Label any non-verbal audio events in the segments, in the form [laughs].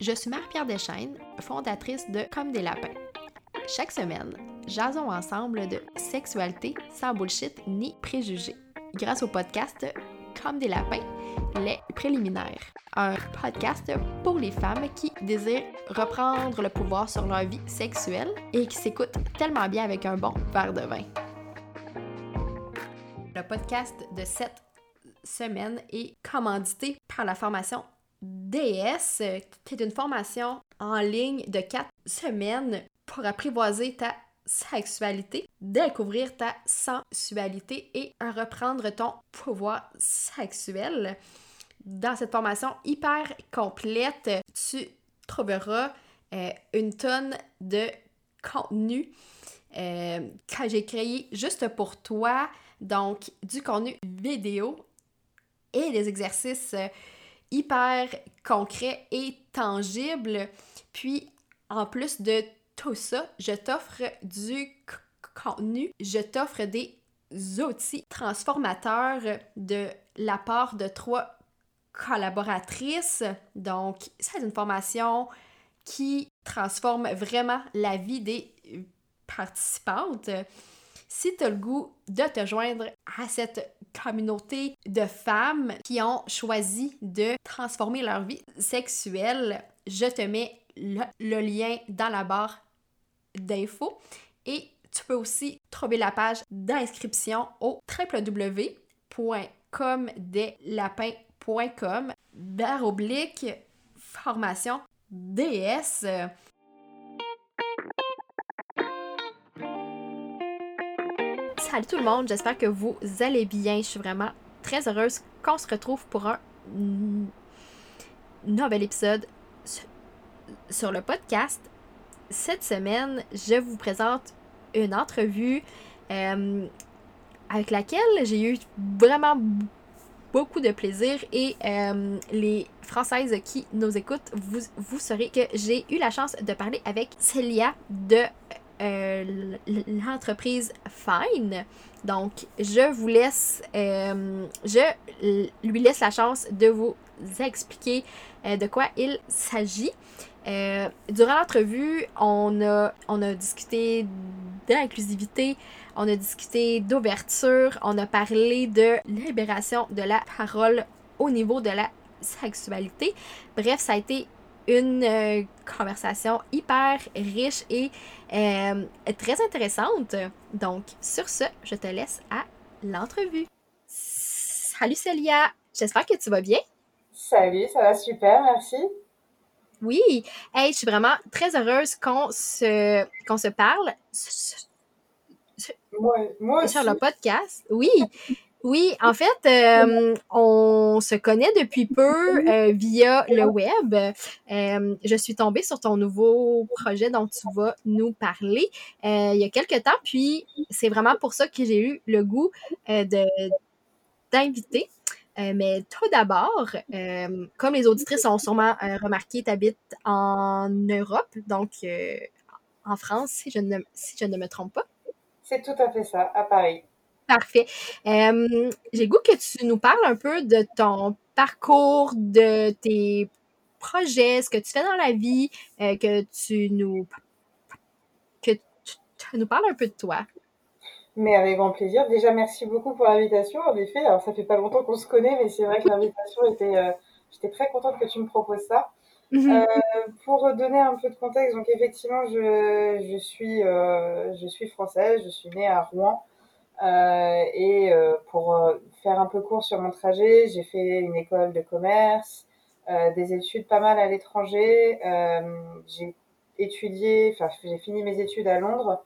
Je suis Marie-Pierre Deschaines, fondatrice de Comme des lapins. Chaque semaine, jasons ensemble de sexualité sans bullshit ni préjugés. Grâce au podcast Comme des lapins, les préliminaires. Un podcast pour les femmes qui désirent reprendre le pouvoir sur leur vie sexuelle et qui s'écoutent tellement bien avec un bon verre de vin. Le podcast de cette semaine est commandité par la formation DS, qui est une formation en ligne de quatre semaines pour apprivoiser ta sexualité, découvrir ta sensualité et reprendre ton pouvoir sexuel. Dans cette formation hyper complète, tu trouveras euh, une tonne de contenu euh, que j'ai créé juste pour toi. Donc, du contenu vidéo et des exercices euh, hyper concret et tangible. Puis, en plus de tout ça, je t'offre du contenu, je t'offre des outils transformateurs de la part de trois collaboratrices. Donc, c'est une formation qui transforme vraiment la vie des participantes. Si tu as le goût de te joindre à cette communauté de femmes qui ont choisi de transformer leur vie sexuelle, je te mets le, lien dans la barre d'infos et tu peux aussi trouver la page d'inscription au www.comdeslapins.com barre oblique formation DS. Salut tout le monde, j'espère que vous allez bien. Je suis vraiment très heureuse qu'on se retrouve pour un nouvel épisode sur le podcast. Cette semaine, je vous présente une entrevue euh, avec laquelle j'ai eu vraiment beaucoup de plaisir et euh, les Françaises qui nous écoutent, vous, vous saurez que j'ai eu la chance de parler avec Célia de euh, l'entreprise Fine. Donc, je vous laisse, euh, je lui laisse la chance de vous expliquer euh, de quoi il s'agit. durant l'entrevue, on a, on a discuté d'inclusivité, on a discuté d'ouverture, on a parlé de libération de la parole au niveau de la sexualité. Bref, ça a été une euh, conversation hyper riche et euh, très intéressante. Donc, sur ce, je te laisse à l'entrevue. Salut Célia, j'espère que tu vas bien. Salut, ça va super, merci. Oui, hey, je suis vraiment très heureuse qu'on se, qu'on se parle. Moi, moi Sur le podcast. Oui, oui, en fait, euh, on se connaît depuis peu euh, via le web. Euh, je suis tombée sur ton nouveau projet dont tu vas nous parler il y a quelques temps, puis c'est vraiment pour ça que j'ai eu le goût de d'inviter. mais tout d'abord, comme les auditrices ont sûrement remarqué, tu habites en Europe, donc en France, si je, ne, si je ne me trompe pas. C'est tout à fait ça, à Paris. Parfait. J'ai goût que tu nous parles un peu de ton parcours, de tes projets, ce que tu fais dans la vie, euh, que tu nous que tu nous parles un peu de toi. Mais avec grand plaisir. Déjà, merci beaucoup pour l'invitation. En effet, alors ça fait pas longtemps qu'on se connaît, mais c'est vrai que l'invitation était. Euh, j'étais très contente que tu me proposes ça. Mhm. Euh, pour donner un peu de contexte, donc effectivement, je, je suis, je suis française, je suis née à Rouen. Euh, et euh, pour euh, faire un peu court sur mon trajet, j'ai fait une école de commerce, des études pas mal à l'étranger. j'ai étudié, enfin j'ai fini mes études à Londres.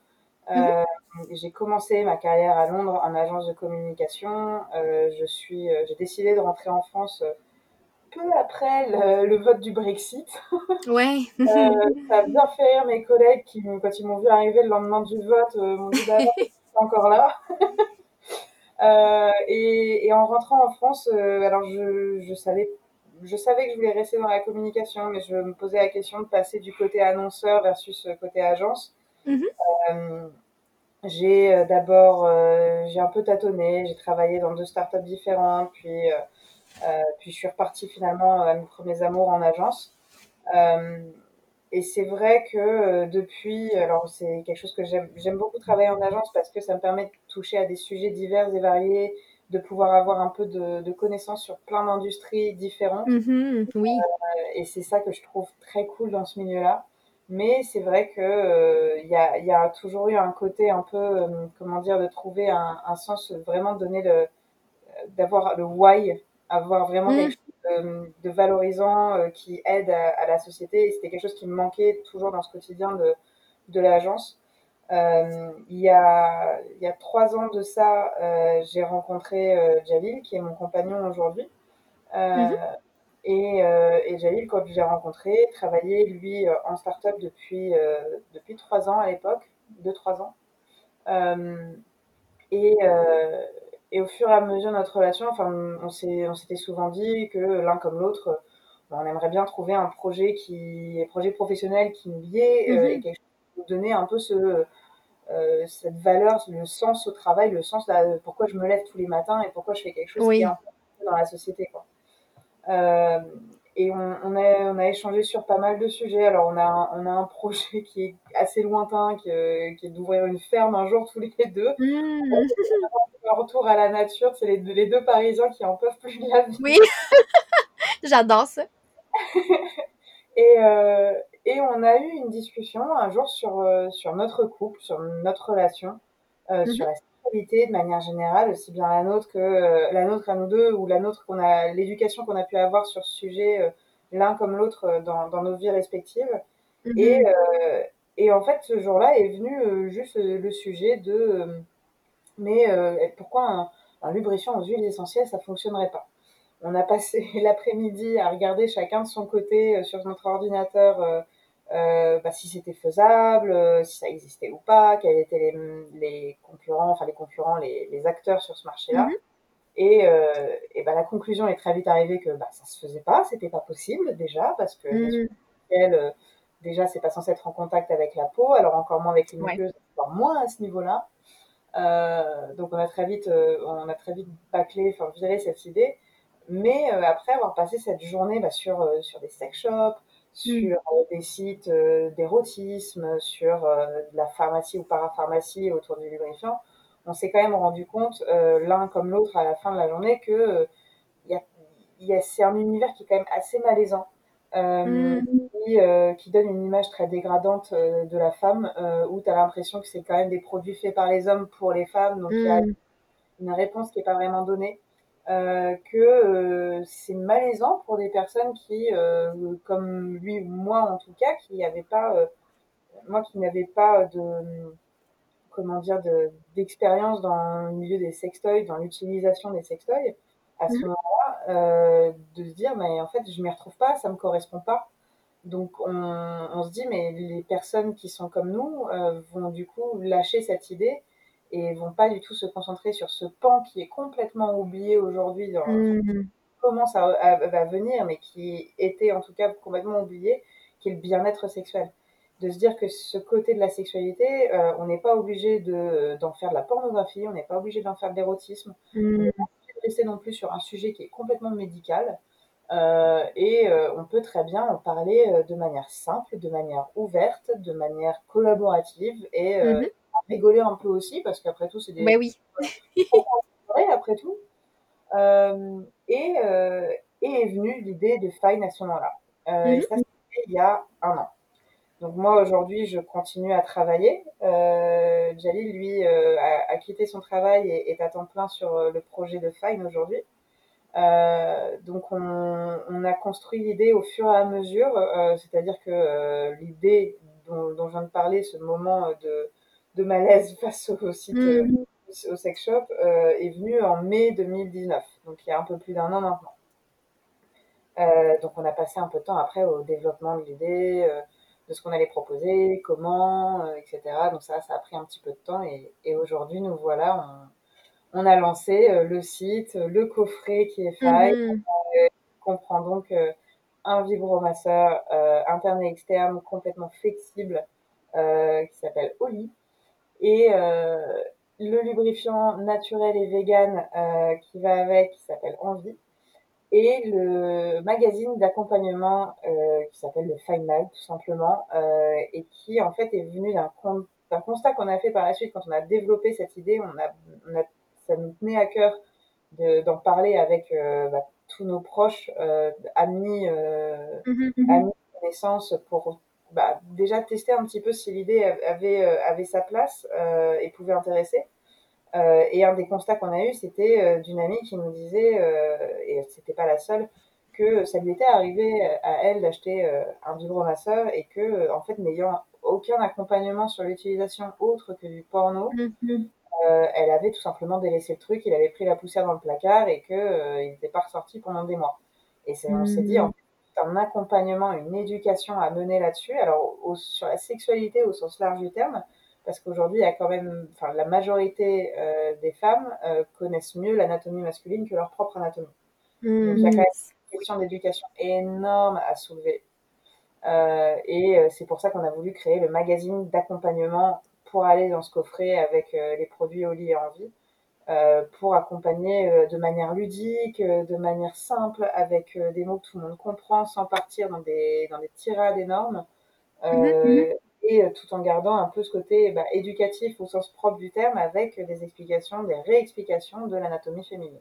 Mhm. j'ai commencé ma carrière à Londres en agence de communication. je suis, j'ai décidé de rentrer en France peu après le, vote du Brexit. [laughs] Ouais. ça a bien fait rire mes collègues qui, quand ils m'ont vu arriver le lendemain du vote, m'ont dit bah [laughs] encore là. [laughs] Euh, et, en rentrant en France, euh, alors je, savais, je savais que je voulais rester dans la communication, mais je me posais la question de passer du côté annonceur versus côté agence. Mhm. Euh, j'ai d'abord, j'ai un peu tâtonné, j'ai travaillé dans deux startups différentes, puis, puis je suis repartie finalement à mes premiers amours en agence. Et c'est vrai que depuis, alors c'est quelque chose que j'aime beaucoup travailler en agence parce que ça me permet de toucher à des sujets divers et variés, de pouvoir avoir un peu de, de connaissances sur plein d'industries différentes. Mmh oui. et c'est ça que je trouve très cool dans ce milieu-là. Mais c'est vrai que euh, il y, a, y, a, toujours eu un côté un peu, euh, comment dire, de trouver un, un sens, vraiment donner le, d'avoir le why, avoir vraiment quelque chose de, de valorisant euh, qui aide à, à, la société. Et c'était quelque chose qui me manquait toujours dans ce quotidien de, de l'agence. Euh, il, y a, il y a trois ans de ça, euh, j'ai rencontré Jalil, qui est mon compagnon aujourd'hui. -hmm. Et, euh, et Jalil, quand je l'ai rencontré, travaillait lui euh, en start-up depuis, euh, depuis trois ans à l'époque, deux, trois ans. Euh, et, euh, et au fur et à mesure de notre relation, enfin, on s'était souvent dit que l'un comme l'autre, on aimerait bien trouver un projet qui, un projet professionnel qui nous liait mm -hmm. et quelque chose qui nous donnait un peu ce, euh, cette valeur, le sens au travail, le sens de pourquoi je me lève tous les matins et pourquoi je fais quelque chose oui. qui est important dans la société. Quoi. Euh, et on, on, a, on a échangé sur pas mal de sujets. Alors, on a, on a un projet qui est assez lointain, qui, euh, qui est d'ouvrir une ferme un jour tous les deux. Mmh. Un retour à la nature, c'est les, les, deux Parisiens qui en peuvent plus de la vie. Oui, [laughs] j'adore ça. [laughs] et, euh, et on a eu une discussion un jour sur, euh, sur notre couple, sur notre relation, euh, mmh. sur la de manière générale, aussi bien la nôtre que euh, la nôtre à nous deux ou la nôtre qu'on a, l'éducation qu'on a pu avoir sur ce sujet euh, l'un comme l'autre euh, dans, dans, nos vies respectives. Mm -hmm. Et, et en fait, ce jour-là est venu juste le sujet de mais pourquoi un, un, lubrifiant aux huiles essentielles ça fonctionnerait pas? On a passé [laughs] l'après-midi à regarder chacun de son côté sur notre ordinateur euh, bah, si c'était faisable, euh, si ça existait ou pas, quels étaient les, les concurrents, enfin les concurrents, les, les, acteurs sur ce marché-là. Mm -hmm. Et, euh, et bah, la conclusion est très vite arrivée que bah, ça se faisait pas, c'était pas possible déjà, parce que mm -hmm. elle, déjà c'est pas censé être en contact avec la peau, alors encore moins avec les muqueuses, ouais. encore moins à ce niveau-là. Donc on a très vite, on a très vite bâclé, enfin viré cette idée. Mais après avoir passé cette journée bah, sur, sur des sex shops, sur euh, des sites euh, d'érotisme, sur euh, de la pharmacie ou parapharmacie autour du lubrifiant, on s'est quand même rendu compte, l'un comme l'autre, à la fin de la journée, que y a, y a, c'est un univers qui est quand même assez malaisant. Mmh. qui, qui, donne une image très dégradante de la femme, où tu as l'impression que c'est quand même des produits faits par les hommes pour les femmes, donc il y a une réponse qui n'est pas vraiment donnée euh, que euh, c'est malaisant pour des personnes qui, euh, comme lui ou moi en tout cas, qui n'avaient pas, moi qui n'avais pas de, comment dire, d'expérience de, dans le milieu des sextoys, dans l'utilisation des sextoys, à ce mmh. moment-là, de se dire, mais en fait, je m'y retrouve pas, ça me correspond pas. Donc on, on, se dit, mais les personnes qui sont comme nous vont du coup lâcher cette idée et vont pas du tout se concentrer sur ce pan qui est complètement oublié aujourd'hui dans mmh. comment ça va venir, mais qui était en tout cas complètement oublié, qui est le bien-être sexuel. De se dire que ce côté de la sexualité, euh, on n'est pas obligé de, d'en faire de la pornographie, on n'est pas obligé d'en faire de l'érotisme, mmh. on n'est pas obligé de rester non plus sur un sujet qui est complètement médical. Euh, et euh, on peut très bien en parler euh, de manière simple, de manière ouverte, de manière collaborative et mmh rigoler un peu aussi, parce qu'après tout, c'est des. Mais oui. après tout. Euh, et, euh, et, est venue l'idée de Fine à ce moment-là. Euh, mm -hmm. Et ça, c'était il y a un an. Donc moi, aujourd'hui, je continue à travailler. Euh, Jalil, lui, euh, a, a, quitté son travail et est à temps plein sur euh, le projet de Fine aujourd'hui. donc on, on, a construit l'idée au fur et à mesure, c'est-à-dire que l'idée dont, dont, je viens de parler, ce moment de, de malaise [laughs] face au site, mmh. au sex shop, euh, est venu en mai 2019, donc il y a un peu plus d'un an maintenant. Euh, donc on a passé un peu de temps après au développement de l'idée, euh, de ce qu'on allait proposer, comment, euh, etc. Donc ça, ça a pris un petit peu de temps et, et aujourd'hui, nous voilà, on, on a lancé euh, le site, le coffret qui est fait, mmh. comprend donc un vibromasseur interne et externe complètement flexible qui s'appelle Oli, et euh, le lubrifiant naturel et vegan euh, qui va avec, qui s'appelle Envie. et le magazine d'accompagnement euh, qui s'appelle le Light tout simplement euh, et qui en fait est venu d'un constat qu'on a fait par la suite quand on a développé cette idée on a, on a ça nous tenait à cœur d'en parler avec euh, bah, tous nos proches amis mmh amis connaissances pour bah, déjà tester un petit peu si l'idée avait avait sa place et pouvait intéresser euh, et un des constats qu'on a eu, c'était euh, d'une amie qui nous disait, euh, et c'était pas la seule, que ça lui était arrivé à elle d'acheter un vibromasseur et que, en fait, n'ayant aucun accompagnement sur l'utilisation autre que du porno, mm-hmm. elle avait tout simplement délaissé le truc, il avait pris la poussière dans le placard et qu'il il n'était pas ressorti pendant des mois. Et on s'est dit, en un accompagnement, une éducation à mener là-dessus. Alors, sur la sexualité au sens large du terme, parce qu'aujourd'hui, il y a quand même, enfin, la majorité euh, des femmes euh, connaissent mieux l'anatomie masculine que leur propre anatomie. Donc, il y a quand même une question d'éducation énorme à soulever. Euh, et c'est pour ça qu'on a voulu créer le magazine d'accompagnement pour aller dans ce coffret avec les produits au lit et en vie, pour accompagner de manière ludique, de manière simple, avec des mots que tout le monde comprend, sans partir dans des, dans des tirades énormes. Mm-hmm et euh, tout en gardant un peu ce côté bah, éducatif au sens propre du terme avec des explications, des réexplications de l'anatomie féminine.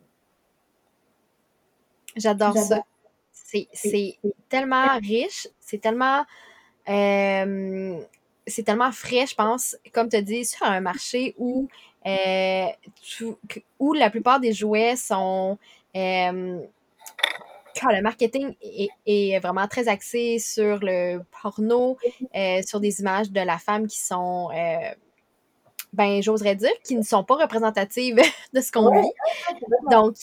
J'adore ça. C'est tellement riche, c'est tellement euh, c'est tellement frais, je pense, comme tu dit, sur un marché où, euh, où la plupart des jouets sont le marketing est, vraiment très axé sur le porno, euh, sur des images de la femme qui sont, euh, ben, j'oserais dire, qui ne sont pas représentatives [laughs] de ce qu'on vit. Donc,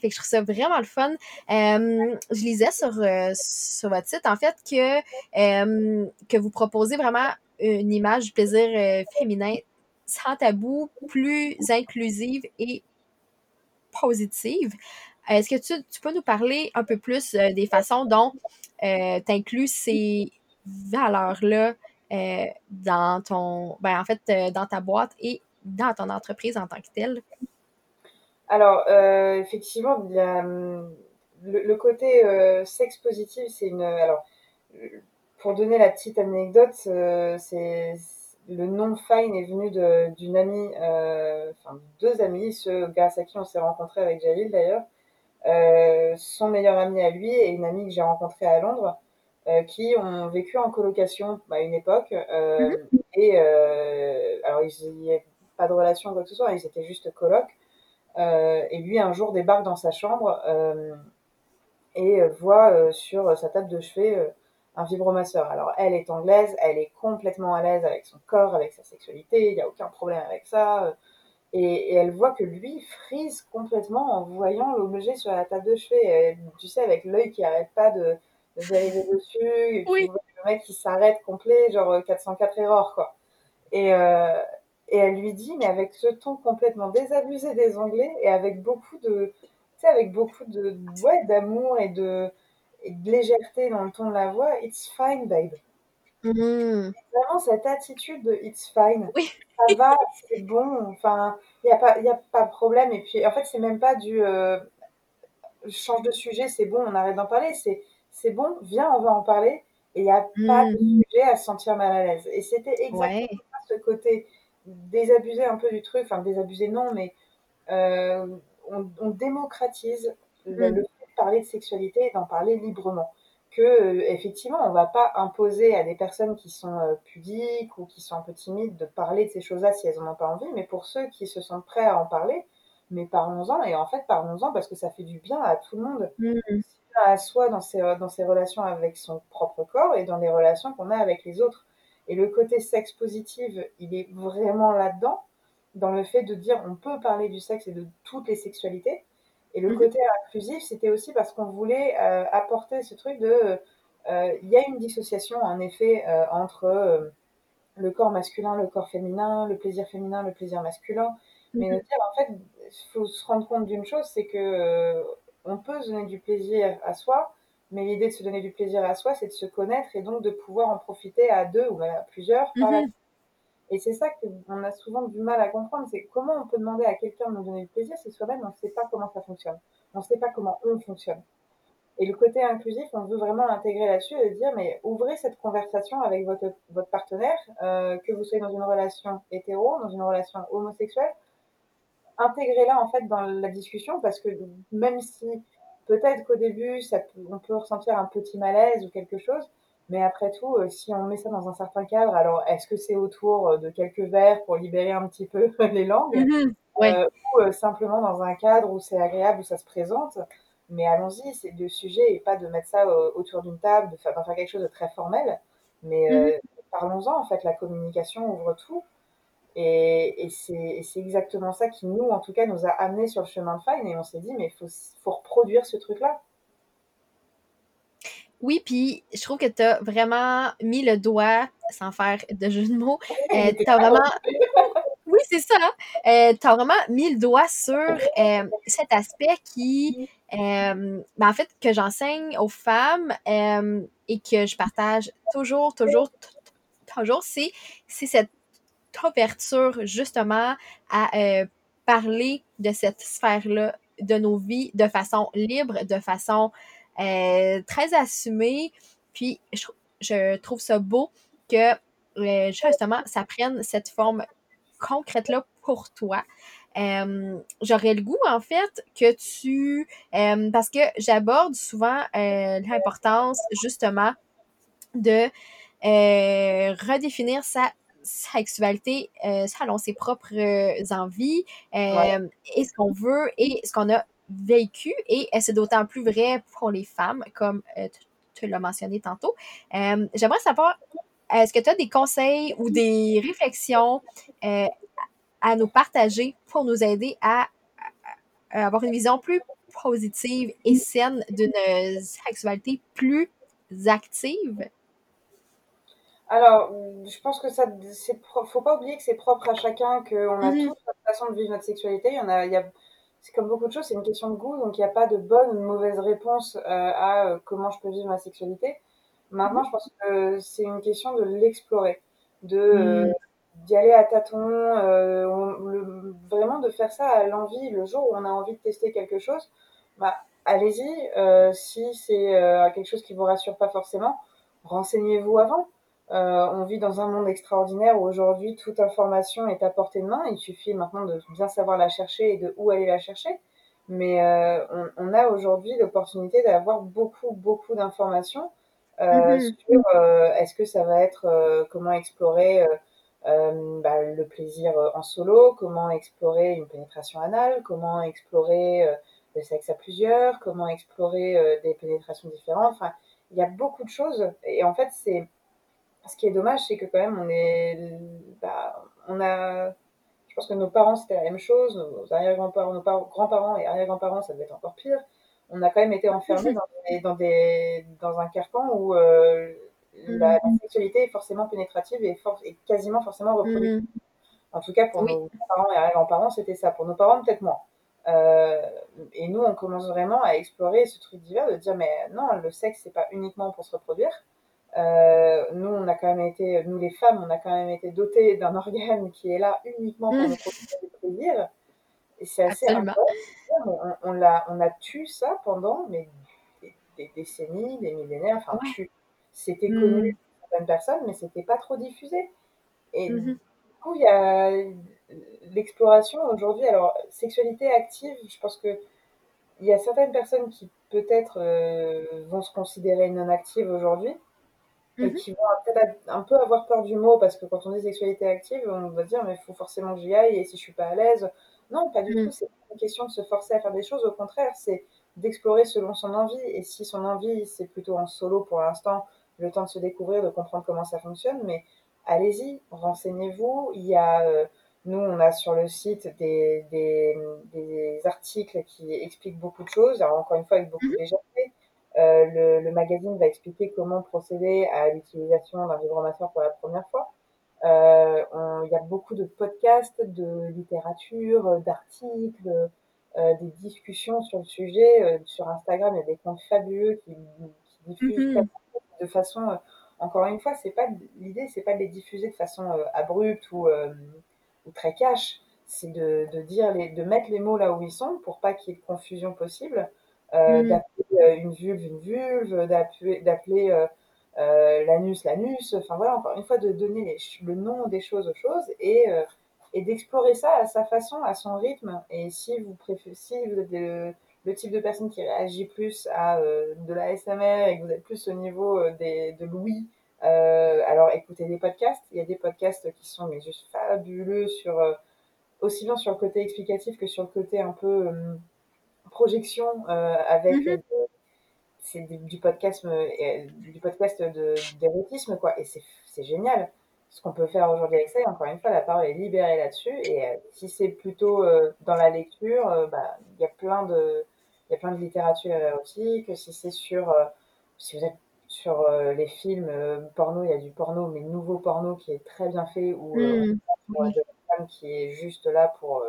fait que je trouve ça vraiment le fun. Euh, je lisais sur, sur votre site, en fait, que, que vous proposez vraiment une image du plaisir féminin sans tabou, plus inclusive et positive. Est-ce que tu, peux nous parler un peu plus euh, des façons dont euh, tu inclus ces valeurs-là euh, dans ton, ben, en fait, dans ta boîte et dans ton entreprise en tant que telle? Alors, effectivement, hum, le, côté sexe positif, c'est une. Alors, pour donner la petite anecdote, c'est le nom Fine est venu d'une amie, enfin deux amis, ceux grâce à qui on s'est rencontrés avec Jalil d'ailleurs, euh, son meilleur ami à lui et une amie que j'ai rencontrée à Londres, euh, qui ont vécu en colocation à une époque. Euh, mhm. Et alors, il n'y avait pas de relation quoi que ce soit, ils étaient juste coloc. et lui, un jour, débarque dans sa chambre et voit sur sa table de chevet un vibromasseur. Alors, elle est anglaise, elle est complètement à l'aise avec son corps, avec sa sexualité, il n'y a aucun problème avec ça. Et, elle voit que lui frise complètement en voyant l'objet sur la table de chevet. tu sais, avec l'œil qui arrête pas de, de dessus. Et le mec qui s'arrête complet, genre 404 erreurs, quoi. Et, euh, et elle lui dit, mais avec ce ton complètement désabusé des Anglais et avec beaucoup de, tu sais, avec beaucoup de, ouais, d'amour et de, et de légèreté dans le ton de la voix, it's fine, babe. Mmh. Vraiment cette attitude de it's fine. Ça va, c'est bon. Enfin, il n'y a, pas, y a pas de problème. Et puis, en fait, c'est même pas du euh, change de sujet, c'est bon, on arrête d'en parler. C'est c'est bon, viens, on va en parler. Et il n'y a pas de mmh. sujet à se sentir mal à l'aise. Et c'était exactement ce côté désabusé un peu du truc. Enfin, désabusé, non, mais euh, on, démocratise le, mmh. de parler de sexualité et d'en parler librement. Que euh, effectivement on va pas imposer à des personnes qui sont euh, pudiques ou qui sont un peu timides de parler de ces choses-là si elles n'en ont pas envie, mais pour ceux qui se sentent prêts à en parler, mais parlons-en. Et en fait parlons-en parce que ça fait du bien à tout le monde, mmh. à soi dans ses, dans ses relations avec son propre corps et dans les relations qu'on a avec les autres. Et le côté sexe positif, il est vraiment là-dedans, dans le fait de dire on peut parler du sexe et de toutes les sexualités, et le mmh côté inclusif, c'était aussi parce qu'on voulait euh, apporter ce truc de... Euh, il y a une dissociation, en effet, euh, entre le corps masculin, le corps féminin, le plaisir féminin, le plaisir masculin. Mais mmh en fait, il faut se rendre compte d'une chose, c'est que on peut se donner du plaisir à soi, mais l'idée de se donner du plaisir à soi, c'est de se connaître et donc de pouvoir en profiter à deux ou à plusieurs. Mmh Et c'est ça qu'on a souvent du mal à comprendre, c'est comment on peut demander à quelqu'un de nous donner du plaisir si soi-même on ne sait pas comment ça fonctionne. On ne sait pas comment on fonctionne. Et le côté inclusif, on veut vraiment l'intégrer là-dessus et dire, mais ouvrez cette conversation avec votre, votre partenaire, euh, que vous soyez dans une relation hétéro, dans une relation homosexuelle, intégrez-la en fait dans la discussion parce que même si peut-être qu'au début, on peut ressentir un petit malaise ou quelque chose, mais après tout, euh, si on met ça dans un certain cadre, alors est-ce que c'est autour euh, de quelques verres pour libérer un petit peu [laughs] les langues Mhm. Ouais. euh, ou euh, simplement dans un cadre où c'est agréable, où ça se présente? Mais allons-y, c'est le sujet et pas de mettre ça euh, autour d'une table, de faire, d'en faire quelque chose de très formel. Mais Mhm. euh, parlons-en, en fait, la communication ouvre tout. Et, et c'est et c'est exactement ça qui, nous, en tout cas, nous a amenés sur le chemin de Fine. Et on s'est dit, mais il faut, faut reproduire ce truc-là. Oui, puis je trouve que tu as vraiment mis le doigt, sans faire de jeu de mots, euh, tu as vraiment. [laughs] Oui, c'est ça. Euh, tu as vraiment mis le doigt sur euh, cet aspect qui, euh, ben, en fait, que j'enseigne aux femmes euh, et que je partage toujours, toujours, toujours, c'est cette ouverture justement à parler de cette sphère-là de nos vies de façon libre, de façon euh, très assumée. Puis je, je trouve ça beau que euh, justement ça prenne cette forme concrète-là pour toi. Euh, J'aurais le goût, en fait, que tu... parce que j'aborde souvent l'importance, justement, de redéfinir sa sexualité euh, selon ses propres euh, envies Ouais. et ce qu'on veut et ce qu'on a vécu. Et euh, c'est d'autant plus vrai pour les femmes, comme euh, tu, tu l'as mentionné tantôt. Euh, J'aimerais savoir, est-ce que tu as des conseils ou des réflexions euh, à nous partager pour nous aider à, à avoir une vision plus positive et saine d'une sexualité plus active? Alors, je pense que ça, c'est, faut pas oublier que c'est propre à chacun, qu'on a tous notre façon de vivre notre sexualité. Il y en a, il y a, c'est comme beaucoup de choses, c'est une question de goût, donc il n'y a pas de bonne ou de mauvaise réponse euh, à euh, comment je peux vivre ma sexualité. Maintenant, mhm, je pense que c'est une question de l'explorer, de euh, mhm, d'y aller à tâtons, euh, on- le- vraiment de faire ça à l'envie. Le jour où on a envie de tester quelque chose, bah, allez-y. Euh, si c'est euh, quelque chose qui vous rassure pas forcément, renseignez-vous avant. Euh, on vit dans un monde extraordinaire où aujourd'hui toute information est à portée de main. Il suffit maintenant de bien savoir la chercher et de où aller la chercher. Mais euh, on, on, a aujourd'hui l'opportunité d'avoir beaucoup, beaucoup d'informations euh, mhm, sur euh, est-ce que ça va être euh, comment explorer euh, euh, bah, le plaisir en solo, comment explorer une pénétration anale, comment explorer euh, le sexe à plusieurs, comment explorer euh, des pénétrations différentes. Enfin, il y a beaucoup de choses. Et en fait, c'est ce qui est dommage, c'est que quand même, on est, bah, on a, je pense que nos parents c'était la même chose, nos arrière-grands-parents, nos grands-parents et arrière-grands-parents, ça devait être encore pire. On a quand même été enfermés dans, des, dans, des, dans un carcan où euh, la, la, sexualité est forcément pénétrative et, for et quasiment forcément reproductive. mhm. En tout cas, pour Oui, nos parents et arrière-grands-parents, c'était ça. Pour nos parents, peut-être moins. Euh, et nous, on commence vraiment à explorer ce truc divers, de dire, mais non, le sexe, c'est pas uniquement pour se reproduire. Euh, nous, on a quand même été, nous les femmes, on a quand même été dotées d'un organe qui est là uniquement pour mhm, nous procurer du plaisir. Et c'est assez incroyable. On, on, l'a, on a tué ça pendant mais, des, des, décennies, des millénaires. Enfin, Ouais. tu, c'était connu Mhm, pour certaines personnes, mais c'était pas trop diffusé. Et du mhm, coup, il y a l'exploration aujourd'hui. Alors, sexualité active, je pense que il y a certaines personnes qui peut-être euh, vont se considérer non actives aujourd'hui et qui vont peut-être un peu avoir peur du mot parce que quand on dit sexualité active, on va dire mais il faut forcément que j'y aille et si je suis pas à l'aise. Non, pas du tout. mhm, C'est pas une question de se forcer à faire des choses. Au contraire, c'est d'explorer selon son envie. Et si son envie, c'est plutôt en solo pour l'instant, le temps de se découvrir, de comprendre comment ça fonctionne, mais allez-y, renseignez-vous. Il y a, euh, nous, on a sur le site des, des, des, articles qui expliquent beaucoup de choses. Alors, encore une fois, avec beaucoup mhm, de légèreté. Euh, le, le, magazine va expliquer comment procéder à l'utilisation d'un vibromasseur pour la première fois. Euh, il y a beaucoup de podcasts, de littérature, d'articles, euh, des discussions sur le sujet. Euh, sur Instagram, il y a des comptes fabuleux qui, qui diffusent mhm. de façon encore une fois, c'est pas l'idée, c'est pas de les diffuser de façon abrupte ou, ou, très cash, c'est de, de, dire les, de mettre les mots là où ils sont pour pas qu'il y ait de confusion possible, mm. d'appeler une vulve une vulve, d'appeler euh, l'anus, l'anus, enfin voilà, encore une fois, de donner le nom des choses aux choses et, euh, et d'explorer ça à sa façon, à son rythme. Et si vous préférez, si vous êtes le, type de personne qui réagit plus à euh, de la SMR et que vous êtes plus au niveau des, de Louis, alors écoutez des podcasts. Il y a des podcasts qui sont mais juste fabuleux sur aussi bien sur le côté explicatif que sur le côté un peu projection avec mm-hmm c'est du, podcast, euh, du podcast d'érotisme, quoi. Et c'est génial. Ce qu'on peut faire aujourd'hui avec ça, encore une fois, la parole est libérée là-dessus. Et euh, si c'est plutôt euh, dans la lecture, bah, il y a plein de, il y a plein de littérature érotique. Si c'est sur, si vous êtes sur les films porno, il y a du porno, mais nouveau porno qui est très bien fait, ou femme qui est juste là pour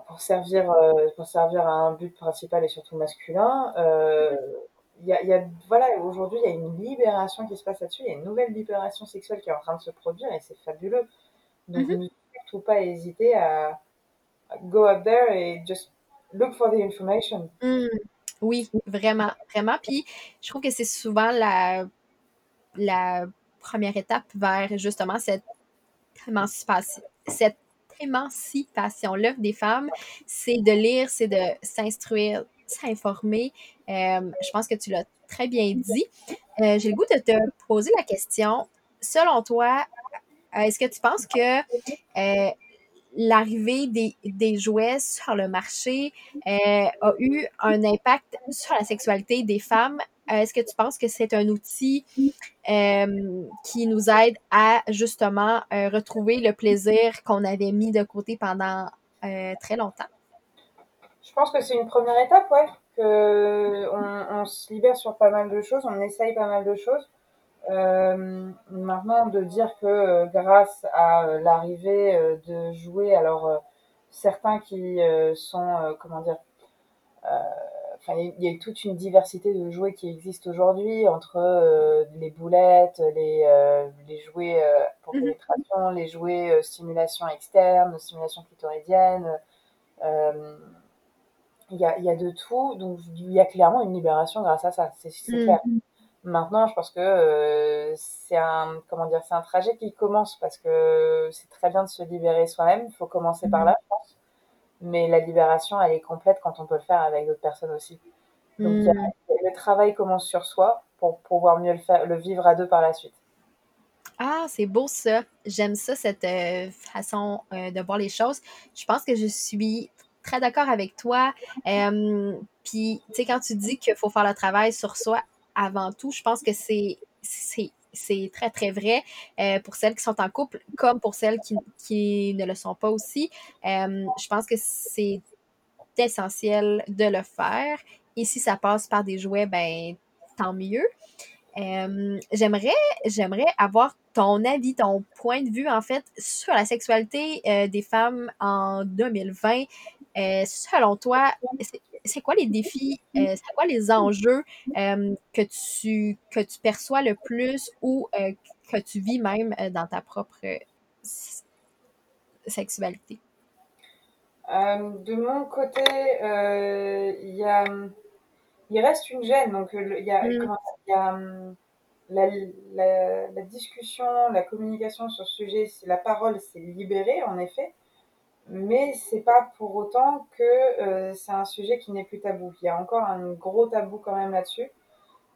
pour servir, euh, pour servir à un but principal et surtout masculin. Euh, y a, y a, voilà, aujourd'hui, il y a une libération qui se passe là-dessus. Il y a une nouvelle libération sexuelle qui est en train de se produire et c'est fabuleux. Donc, mm -hmm. ne surtout pas hésiter à, go out there et just look for the information. Mm. Oui, vraiment, vraiment. Puis, je trouve que c'est souvent la, la première étape vers justement cette émancipation, cette émancipation. L'œuvre des femmes, c'est de lire, c'est de s'instruire, s'informer. Euh, je pense que tu l'as très bien dit. Euh, j'ai le goût de te poser la question. Selon toi, euh, est-ce que tu penses que l'arrivée des, des, jouets sur le marché a eu un impact sur la sexualité des femmes euh, est-ce que tu penses que c'est un outil euh, qui nous aide à justement euh, retrouver le plaisir qu'on avait mis de côté pendant très longtemps? Je pense que c'est une première étape, ouais. Que on, se libère sur pas mal de choses, on essaye pas mal de choses. maintenant, de dire que grâce à l'arrivée de jouets, alors certains qui sont, comment dire, il y a toute une diversité de jouets qui existent aujourd'hui entre euh, les boulettes, les, euh, les jouets euh, pour mhm. pénétration, les jouets stimulation externe, stimulation clitoridienne. Il y, a, y a de tout, donc il y a clairement une libération grâce à ça, c'est clair. Mhm. Maintenant, je pense que c'est un comment dire, c'est un trajet qui commence parce que c'est très bien de se libérer soi-même. Il faut commencer par mhm. là, je pense mais la libération, elle est complète quand on peut le faire avec d'autres personnes aussi. Donc, hmm. le travail commence sur soi pour pouvoir mieux le, faire, le vivre à deux par la suite. Ah, c'est beau ça. J'aime ça, cette euh, façon euh, de voir les choses. Je pense que je suis très d'accord avec toi. Euh, puis, tu sais, quand tu dis qu'il faut faire le travail sur soi avant tout, je pense que c'est c'est très, très vrai euh, pour celles qui sont en couple, comme pour celles qui, qui ne le sont pas aussi. Euh, je pense que c'est essentiel de le faire. Et si ça passe par des jouets, ben tant mieux. Euh, j'aimerais, j'aimerais avoir ton avis, ton point de vue, en fait, sur la sexualité des femmes en 2020. selon toi, c'est quoi les défis, euh, c'est quoi les enjeux euh, que, tu, que tu perçois le plus ou euh, que tu vis même dans ta propre sexualité? de mon côté, il y a, il reste une gêne. Donc, il y a, mm. y a la, la, la, discussion, la communication sur ce sujet, la parole s'est libérée, en effet mais c'est pas pour autant que euh, c'est un sujet qui n'est plus tabou. Il y a encore un gros tabou quand même là-dessus.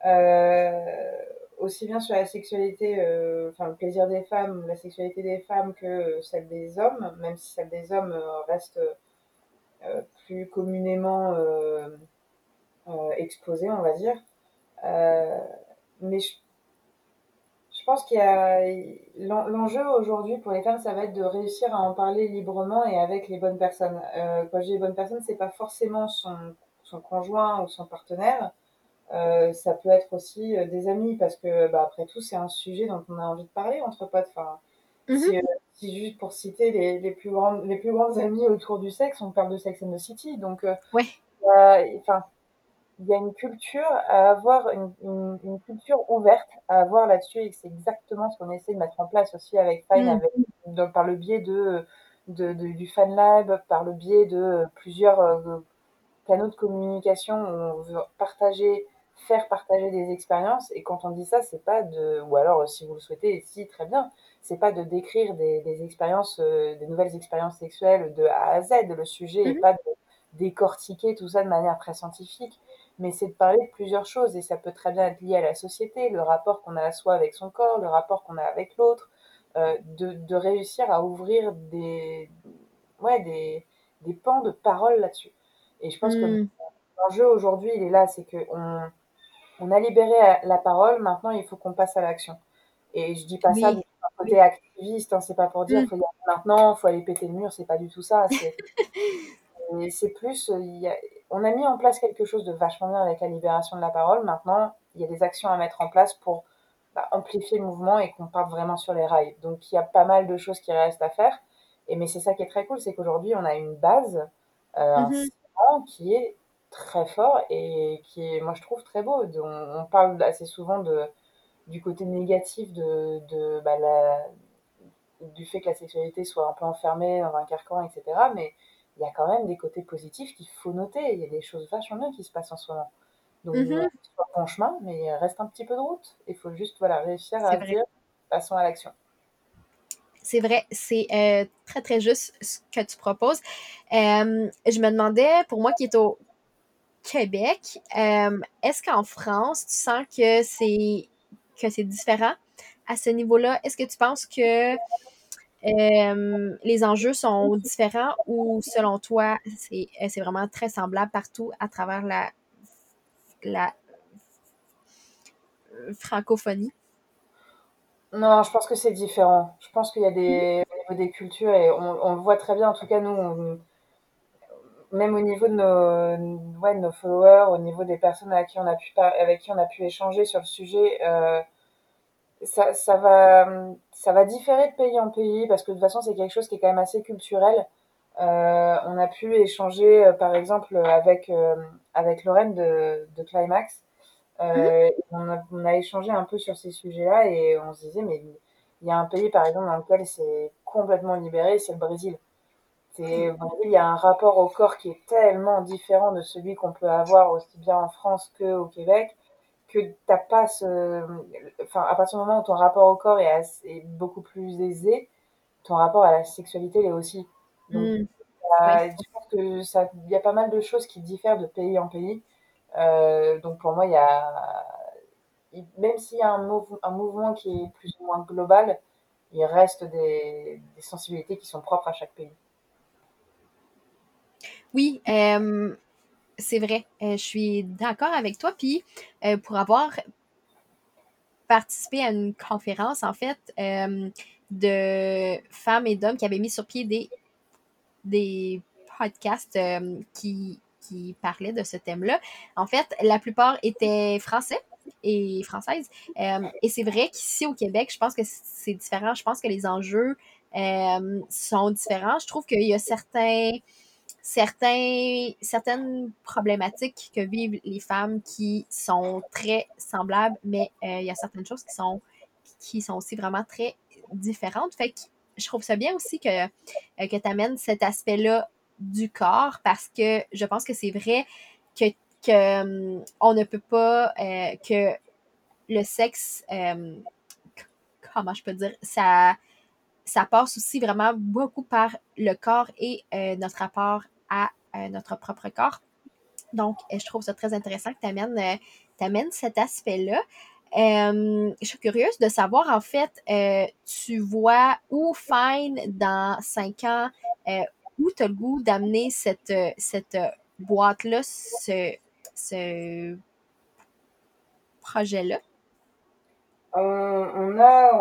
Euh, aussi bien sur la sexualité, euh, enfin le plaisir des femmes, la sexualité des femmes que celle des hommes, même si celle des hommes reste plus communément exposée, on va dire. mais je pense qu'il y a l'enjeu aujourd'hui pour les femmes, ça va être de réussir à en parler librement et avec les bonnes personnes. Euh, quand je dis les bonnes personnes, c'est pas forcément son, son conjoint ou son partenaire. Euh, ça peut être aussi euh, des amis parce que bah, après tout, c'est un sujet dont on a envie de parler entre potes. Enfin, mm-hmm. si, euh, si, juste pour citer les, les, plus grandes les plus grandes amies autour du sexe, on parle de Sex and the City. Donc, ouais. enfin il y a une culture à avoir, une, une, culture ouverte à avoir là-dessus, et c'est exactement ce qu'on essaie de mettre en place aussi avec Fine, mm. avec, par le biais de, de, de, du Fan Lab, par le biais de plusieurs euh, canaux de communication où on veut partager, faire partager des expériences. Et quand on dit ça, c'est pas de, ou alors si vous le souhaitez, si très bien, c'est pas de décrire des, des expériences, euh, des nouvelles expériences sexuelles de A à Z. Le sujet n'est mm-hmm. pas de décortiquer tout ça de manière très scientifique, mais c'est de parler de plusieurs choses et ça peut très bien être lié à la société, le rapport qu'on a à soi avec son corps, le rapport qu'on a avec l'autre, euh, de, de, réussir à ouvrir des, ouais, des, des pans de parole là-dessus. Et je pense que hmm. l'enjeu aujourd'hui, il est là, c'est qu'on on a libéré la parole, maintenant il faut qu'on passe à l'action. Et je dis pas ça d'un côté activiste, hein, c'est pas pour dire qu'il hmm. faut y aller maintenant, il faut aller péter le mur, c'est pas du tout ça. c'est [laughs] plus, y a, on a mis en place quelque chose de vachement bien avec la libération de la parole. Maintenant, il y a des actions à mettre en place pour bah, amplifier le mouvement et qu'on parte vraiment sur les rails. Donc, il y a pas mal de choses qui restent à faire. Et mais c'est ça qui est très cool, c'est qu'aujourd'hui, on a une base, euh, un mm qui est très fort et qui est, moi, je trouve très beau. On, on parle assez souvent de, du côté négatif de, de bah, la, du fait que la sexualité soit un peu enfermée dans un carcan, etc. Mais il y a quand même des côtés positifs qu'il faut noter. Il y a des choses vachement bien qui se passent en ce moment. Donc, mm -hmm. bon chemin, mais il reste un petit peu de route. Il faut juste voilà, réussir à dire passons à l'action. C'est vrai, c'est euh, très, très juste ce que tu proposes. Euh, je me demandais, pour moi qui est au Québec, euh, est-ce qu'en France, tu sens que c'est que c'est différent à ce niveau-là? Est-ce que tu penses que euh, les enjeux sont différents ou selon toi, c'est euh, vraiment très semblable partout à travers la, la francophonie? Non, je pense que c'est différent. Je pense qu'il y a des, au des cultures et on, le voit très bien. En tout cas, nous, même au niveau de nos, ouais, nos followers, au niveau des personnes avec qui on a pu, avec qui on a pu échanger sur le sujet, euh, ça, ça, va, ça va différer de pays en pays parce que de toute façon, c'est quelque chose qui est quand même assez culturel. Euh, on a pu échanger, euh, par exemple, avec, euh, avec Lorraine de, de Climax. Euh, on, a, on, a, échangé un peu sur ces sujets-là et on se disait, mais il y a un pays, par exemple, dans lequel c'est complètement libéré, c'est le Brésil. C'est, Brésil, il y a un rapport au corps qui est tellement différent de celui qu'on peut avoir aussi bien en France qu'au Québec que t'as pas ce, enfin, à partir du moment où ton rapport au corps est, assez, beaucoup plus aisé, ton rapport à la sexualité l'est aussi. Donc, mmh. ouais. je pense que ça, il y a pas mal de choses qui diffèrent de pays en pays. Euh, donc pour moi, il y a, même s'il y a un, mouv un, mouvement qui est plus ou moins global, il reste des, des sensibilités qui sont propres à chaque pays. Oui, euh, c'est vrai. Euh, je suis d'accord avec toi. Puis, euh, pour avoir participé à une conférence, en fait, euh, de femmes et d'hommes qui avaient mis sur pied des, podcasts qui, qui parlaient de ce thème-là. En fait, la plupart étaient français et françaises. Et c'est vrai qu'ici au Québec, je pense que c'est différent. Je pense que les enjeux sont différents. Je trouve qu'il y a certains certaines problématiques que vivent les femmes qui sont très semblables, mais euh, il y a certaines choses qui sont, aussi vraiment très différentes. Fait que je trouve ça bien aussi que, euh, que tu amènes cet aspect-là du corps parce que je pense que c'est vrai que, que um, on ne peut pas euh, que le sexe euh, comment je peux dire ça ça passe aussi vraiment beaucoup par le corps et notre rapport à euh, notre propre corps. Donc, euh, je trouve ça très intéressant que tu amènes, euh, cet aspect-là. Je suis curieuse de savoir, en fait, tu vois où Fine dans cinq ans, où tu as le goût d'amener cette, cette boîte-là, ce, ce projet-là? On, a,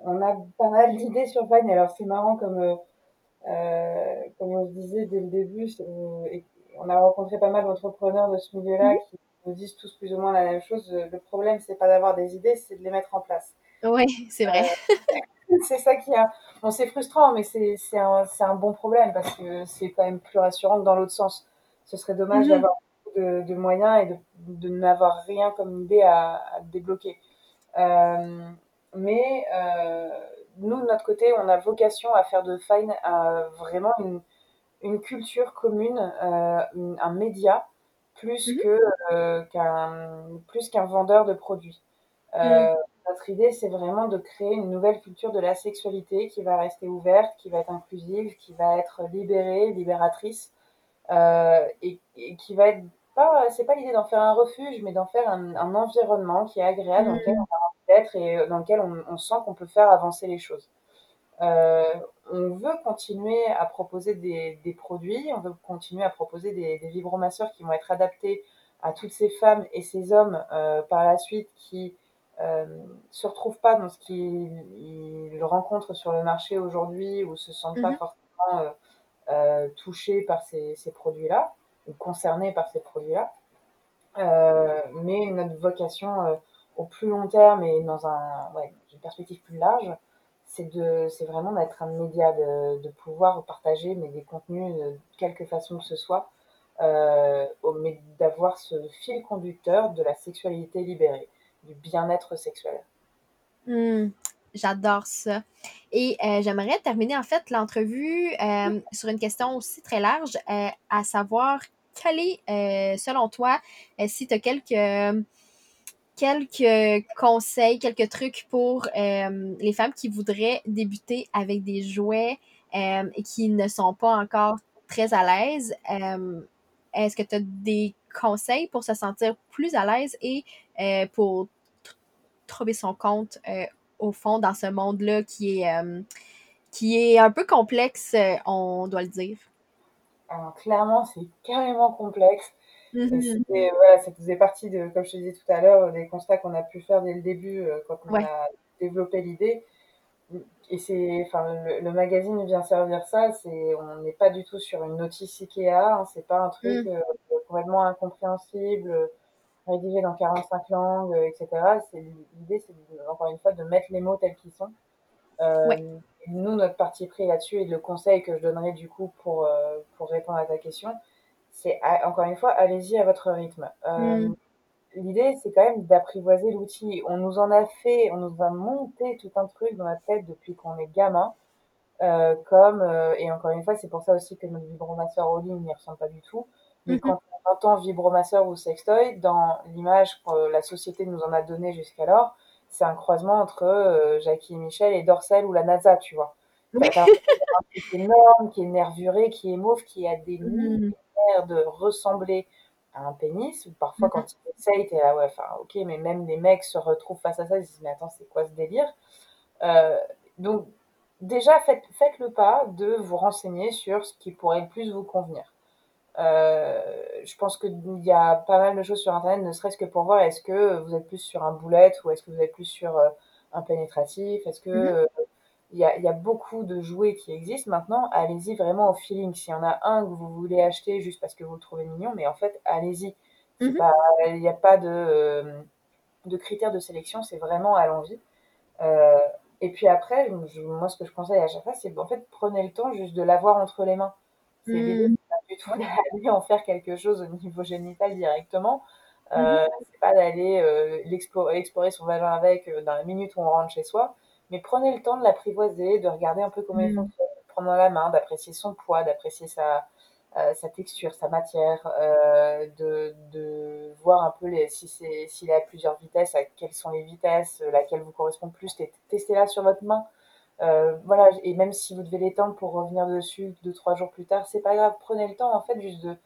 on, a pas mal d'idées sur Fine. Alors, c'est marrant comme comme on se disait dès le début, on a rencontré pas mal d'entrepreneurs de ce milieu-là mmh. qui nous disent tous plus ou moins la même chose. Le problème, c'est pas d'avoir des idées, c'est de les mettre en place. Oui, c'est vrai. Euh, [laughs] c'est ça qui a. Bon, c'est frustrant, mais c'est un, un bon problème parce que c'est quand même plus rassurant que dans l'autre sens. Ce serait dommage mmh. d'avoir de, moyens et de, de n'avoir rien comme idée à, à débloquer. Euh, mais euh, nous, de notre côté, on a vocation à faire de Fine vraiment une, une, culture commune, euh, un média, plus que qu'un plus qu'un vendeur de produits. Mmh. Notre idée, c'est vraiment de créer une nouvelle culture de la sexualité qui va rester ouverte, qui va être inclusive, qui va être libérée, libératrice, euh, et, qui va être pas, c'est pas l'idée d'en faire un refuge, mais d'en faire un, un, environnement qui est agréable, dans lequel on a envie d'être et dans lequel on, on sent qu'on peut faire avancer les choses. Euh, on veut continuer à proposer des, des, produits, on veut continuer à proposer des, des vibromasseurs qui vont être adaptés à toutes ces femmes et ces hommes euh, par la suite qui euh, se retrouvent pas dans ce qu'ils rencontrent sur le marché aujourd'hui ou se sentent pas mmh forcément euh, euh, touchés par ces, ces produits-là concernés par ces produits-là. Euh, mais notre vocation euh, au plus long terme et dans un, ouais, une perspective plus large, c'est vraiment d'être un média, de, de, pouvoir partager mais des contenus de quelque façon que ce soit, euh, mais d'avoir ce fil conducteur de la sexualité libérée du bien-être sexuel. Mmh, J'adore ça. Et euh, j'aimerais terminer en fait l'entrevue euh, sur une question aussi très large, euh, à savoir quel est, selon toi, si tu as quelques, quelques conseils, quelques trucs pour les femmes qui voudraient débuter avec des jouets et qui ne sont pas encore très à l'aise, est-ce que tu as des conseils pour se sentir plus à l'aise et pour trouver son compte au fond dans ce monde-là qui est, euh, qui est un peu complexe, euh, on doit le dire. Alors, clairement, c'est carrément complexe. Voilà, ça faisait partie de, comme je te disais tout à l'heure, des constats qu'on a pu faire dès le début quand on a développé l'idée. Et c'est, enfin, le, magazine vient servir ça. C'est, on n'est pas du tout sur une notice Ikea. Hein, c'est pas un truc mm. complètement incompréhensible rédigé dans 45 langues, euh, etc. L'idée, c'est encore une fois de mettre les mots tels qu'ils sont. Euh, Nous, notre parti pris là-dessus et le conseil que je donnerais du coup pour, euh, pour répondre à ta question, c'est encore une fois, allez-y à votre rythme. Euh, mm. L'idée, c'est quand même d'apprivoiser l'outil. On nous en a fait, on nous a monté tout un truc dans la tête depuis qu'on est gamin. Comme, et encore une fois, c'est pour ça aussi que notre vibromasseur en ligne n'y ressemble pas du tout. Mais quand on entend vibromasseur ou sextoy, dans l'image que la société nous en a donnée jusqu'alors, c'est un croisement entre euh, Jackie et Michel et Dorsel ou la NASA, tu vois. C'est un truc énorme, qui est nervuré, qui est mauve, qui a des mmh. de ressembler à un pénis. Ou parfois, mmh. quand il essaye, t'es là, ouais, enfin, ok, mais même les mecs se retrouvent face à ça, ils se disent, mais attends, c'est quoi ce délire? Euh, Donc, déjà, faites, faites le pas de vous renseigner sur ce qui pourrait le plus vous convenir. Euh, je pense qu'il y a pas mal de choses sur Internet, ne serait-ce que pour voir est-ce que vous êtes plus sur un boulette ou est-ce que vous êtes plus sur euh, un pénétratif? Est-ce que mmh il y, a, y, a, beaucoup de jouets qui existent maintenant? Allez-y vraiment au feeling. S'il y en a un que vous voulez acheter juste parce que vous le trouvez mignon, mais en fait, allez-y. Mmh il n'y a pas de, euh, de critères de sélection, c'est vraiment à l'envie. Euh, et puis après, je, moi, ce que je conseille à chaque fois, c'est en fait, prenez le temps juste de l'avoir entre les mains. C'est mmh du tout [laughs] d'aller en faire quelque chose au niveau génital directement. Euh, mmh c'est pas d'aller euh, explorer son vagin avec euh, dans la minute où on rentre chez soi, mais prenez le temps de l'apprivoiser, de regarder un peu comment il mmh. fonctionne, de prendre la main, d'apprécier son poids, d'apprécier sa, euh, sa texture, sa matière, de, de voir un peu les, si s'il est à plusieurs vitesses, à quelles sont les vitesses, laquelle vous correspond plus, testez-la sur votre main. Euh, voilà, et même si vous devez l'étendre pour revenir dessus deux, trois jours plus tard, c'est pas grave. Prenez le temps, en fait, juste de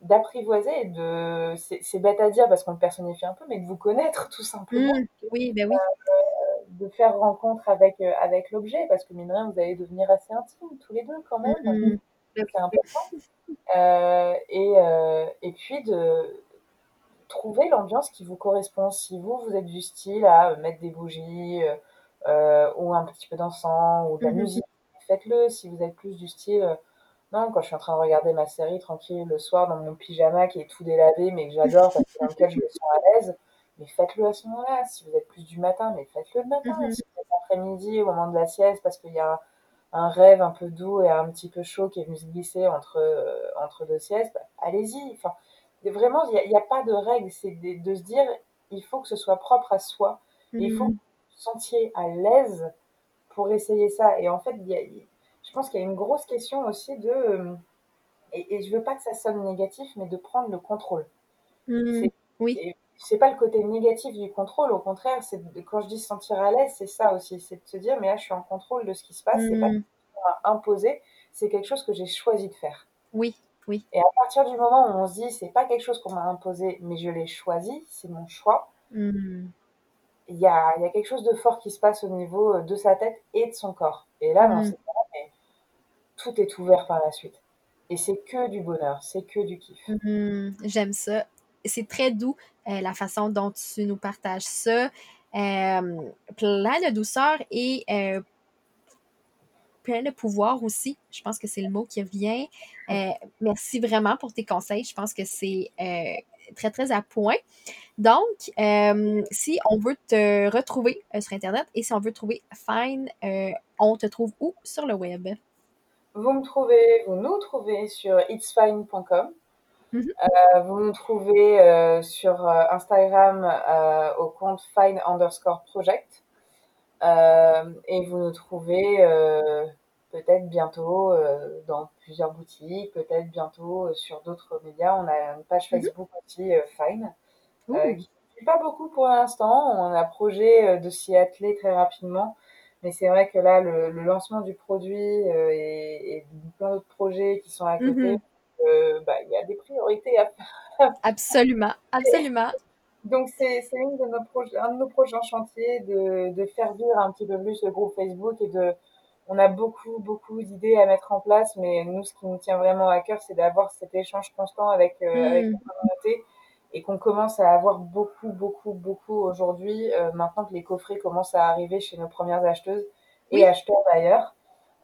d'apprivoiser, de c'est bête à dire parce qu'on le personnifie un peu, mais de vous connaître tout simplement. Mmh, oui, ben oui. Euh, de faire rencontre avec euh, avec l'objet, parce que mine rien, vous allez devenir assez intime tous les deux quand même. Mmh, c'est important. Euh, et et puis de trouver l'ambiance qui vous correspond. Si vous vous êtes du style à mettre des bougies euh, ou un petit peu d'encens, ou de la mmh musique, faites-le. Si vous êtes plus du style, euh, non, quand je suis en train de regarder ma série tranquille le soir dans mon pyjama qui est tout délavé, mais que j'adore parce que dans lequel je me sens à l'aise, mais faites-le à ce moment-là. Si vous êtes plus du matin, mais faites-le le matin. Mmh si vous êtes l'après-midi, au moment de la sieste, parce qu'il y a un rêve un peu doux et un petit peu chaud qui est venu se glisser entre, euh, entre deux siestes, bah, allez-y. Enfin, vraiment, il n'y a, pas de règle. C'est de, se dire, il faut que ce soit propre à soi. Il faut que vous sentiez à l'aise pour essayer ça. Et en fait, je pense qu'il y a une grosse question aussi de, euh, et, et je veux pas que ça sonne négatif, mais de prendre le contrôle. Mmh. oui. C'est pas le côté négatif du contrôle, au contraire, c'est quand je dis se sentir à l'aise, c'est ça aussi, c'est de se dire, mais là, je suis en contrôle de ce qui se passe, c'est pas mmh. imposé, c'est quelque chose que j'ai choisi de faire. Oui, oui. Et à partir du moment où on se dit, c'est pas quelque chose qu'on m'a imposé, mais je l'ai choisi, c'est mon choix, mmh. Il y, a, y, a, quelque chose de fort qui se passe au niveau euh, de sa tête et de son corps. Et là, mmh. tout est ouvert par la suite. Et c'est que du bonheur, c'est que du kiff. Mmh. J'aime ça. C'est très doux euh, la façon dont tu nous partages ça. Euh, plein de douceur et plein de pouvoir aussi. Je pense que c'est le mot qui revient. Merci vraiment pour tes conseils. Je pense que c'est très, très à point. Donc, euh, si on veut te retrouver sur Internet et si on veut trouver Fine, on te trouve où sur le web? Vous me trouvez, vous nous trouvez sur itsfine.com. Mm-hmm. vous nous trouvez sur Instagram au compte fine underscore project. et vous nous trouvez peut-être bientôt euh, dans plusieurs boutiques, peut-être bientôt euh, sur d'autres médias. On a une page mhm. Facebook aussi, euh, Fine, qui ne pas beaucoup pour l'instant. On a projet de s'y atteler très rapidement. Mais c'est vrai que là, le, lancement du produit et, plein d'autres projets qui sont à côté, mhm. bah, il y a des priorités à faire. Absolument, absolument. Donc, c'est un de nos prochains chantiers de, de, faire vivre un petit peu plus le groupe Facebook et de, on a beaucoup, beaucoup d'idées à mettre en place, mais nous, ce qui nous tient vraiment à cœur, c'est d'avoir cet échange constant avec, euh, avec hmm. la communauté et qu'on commence à avoir beaucoup, beaucoup, beaucoup aujourd'hui, euh, maintenant que les coffrets commencent à arriver chez nos premières acheteuses et acheteurs d'ailleurs.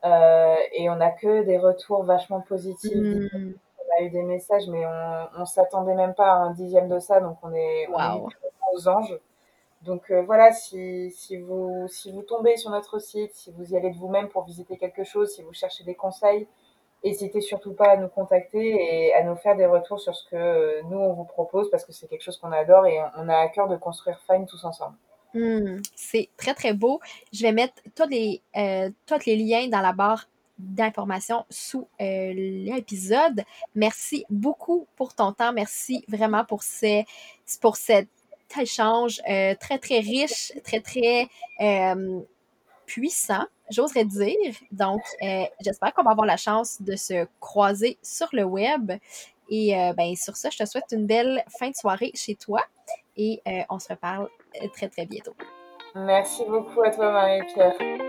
Euh, et on n'a que des retours vachement positifs. Hmm. On a eu des messages, mais on, on s'attendait même pas à un dixième de ça, donc on est, on est aux anges. Donc euh, voilà, si, vous, tombez sur notre site, si vous y allez de vous-même pour visiter quelque chose, si vous cherchez des conseils, n'hésitez surtout pas à nous contacter et à nous faire des retours sur ce que euh, nous, on vous propose parce que c'est quelque chose qu'on adore et on a à cœur de construire Fine tous ensemble. Hmm, c'est très, très beau. Je vais mettre tous les, euh, tous les liens dans la barre d'informations sous l'épisode. Merci beaucoup pour ton temps. Merci vraiment pour cette échange euh, très, très riche, très, très euh, puissant, j'oserais dire. Donc, euh, j'espère qu'on va avoir la chance de se croiser sur le web. Et ben, sur ça, je te souhaite une belle fin de soirée chez toi et on se reparle très, très bientôt. Merci beaucoup à toi, Marie-Pierre.